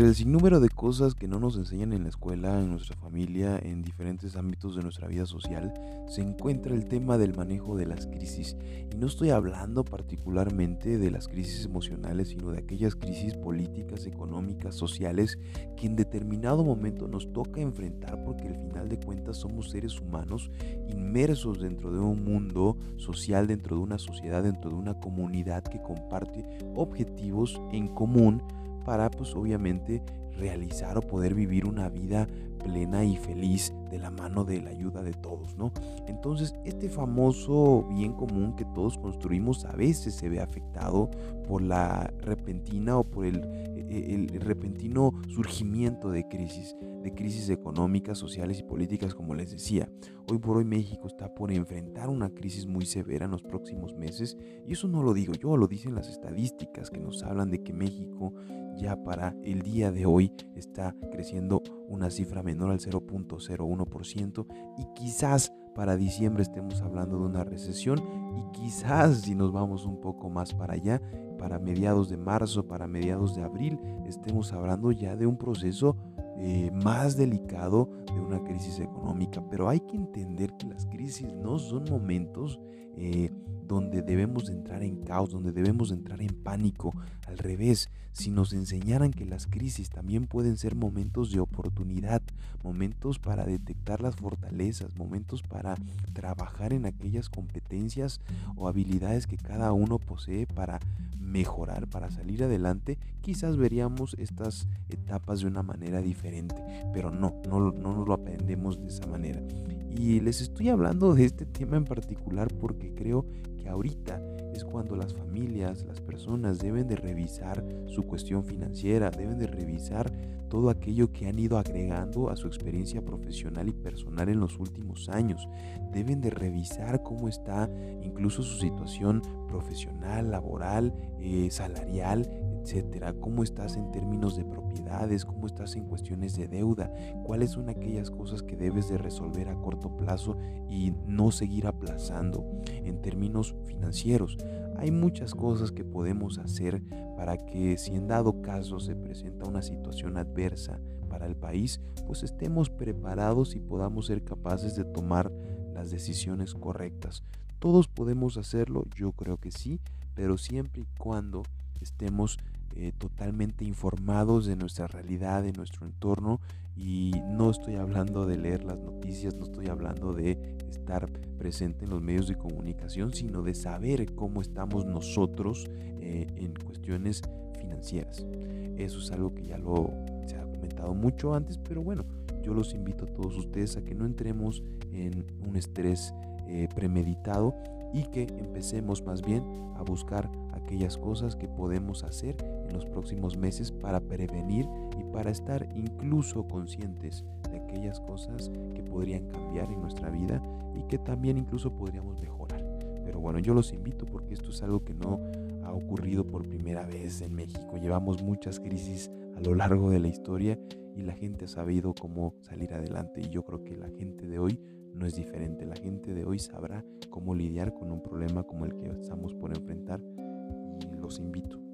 El sinnúmero de cosas que no nos enseñan en la escuela, en nuestra familia, en diferentes ámbitos de nuestra vida social, se encuentra el tema del manejo de las crisis. Y no estoy hablando particularmente de las crisis emocionales, sino de aquellas crisis políticas, económicas, sociales, que en determinado momento nos toca enfrentar porque al final de cuentas somos seres humanos inmersos dentro de un mundo social, dentro de una sociedad, dentro de una comunidad que comparte objetivos en común para pues obviamente realizar o poder vivir una vida plena y feliz de la mano de la ayuda de todos, ¿no? Entonces, este famoso bien común que todos construimos a veces se ve afectado por la repentina o por el, e, el, repentino surgimiento de crisis, de crisis económicas, sociales y políticas, como les decía. Hoy por hoy México está por enfrentar una crisis muy severa en los próximos meses y eso no lo digo yo, lo dicen las estadísticas que nos hablan de que México ya para el día de hoy está creciendo una cifra menor al 0.01% y quizás para diciembre estemos hablando de una recesión y quizás si nos vamos un poco más para allá, para mediados de marzo, para mediados de abril, estemos hablando ya de un proceso eh, más delicado de una crisis económica. Pero hay que entender que las crisis no son momentos eh, donde debemos de entrar en caos, donde debemos de entrar en pánico. Al revés, si nos enseñaran que las crisis también pueden ser momentos de oportunidad, momentos para detectar las fortalezas, momentos para trabajar en aquellas competencias o habilidades que cada uno posee para mejorar, para salir adelante, quizás veríamos estas etapas de una manera Pero no, no, no nos lo aprendemos de esa manera. Y les estoy hablando de este tema en particular porque creo que ahorita es cuando las familias, las personas deben de revisar su cuestión financiera, deben de revisar todo aquello que han ido agregando a su experiencia profesional y personal en los últimos años. Deben de revisar cómo está incluso su situación profesional, laboral, eh, salarial, etcétera. ¿Cómo estás en términos de propiedades? ¿Cómo estás en cuestiones de deuda? ¿Cuáles son aquellas cosas que debes de resolver a corto plazo y no seguir aplazando en términos financieros? Hay muchas cosas que podemos hacer para que si en dado caso se presenta una situación adversa para el país, pues estemos preparados y podamos ser capaces de tomar las decisiones correctas. Todos podemos hacerlo, yo creo que sí, pero siempre y cuando estemos eh, totalmente informados de nuestra realidad, de nuestro entorno. Y no estoy hablando de leer las noticias, no estoy hablando de estar presente en los medios de comunicación, sino de saber cómo estamos nosotros eh, en cuestiones financieras. Eso es algo que ya lo se ha comentado mucho antes, pero bueno, yo los invito a todos ustedes a que no entremos en un estrés eh, premeditado y que empecemos más bien a buscar aquellas cosas que podemos hacer en los próximos meses para prevenir y para estar incluso conscientes de aquellas cosas que podrían cambiar en nuestra vida y que también incluso podríamos mejorar. Pero bueno, yo los invito porque esto es algo que no ha ocurrido por primera vez en México. Llevamos muchas crisis a lo largo de la historia y la gente ha sabido cómo salir adelante y yo creo que la gente de hoy no es diferente. La gente de hoy sabrá cómo lidiar con un problema como el que estamos por enfrentar y los invito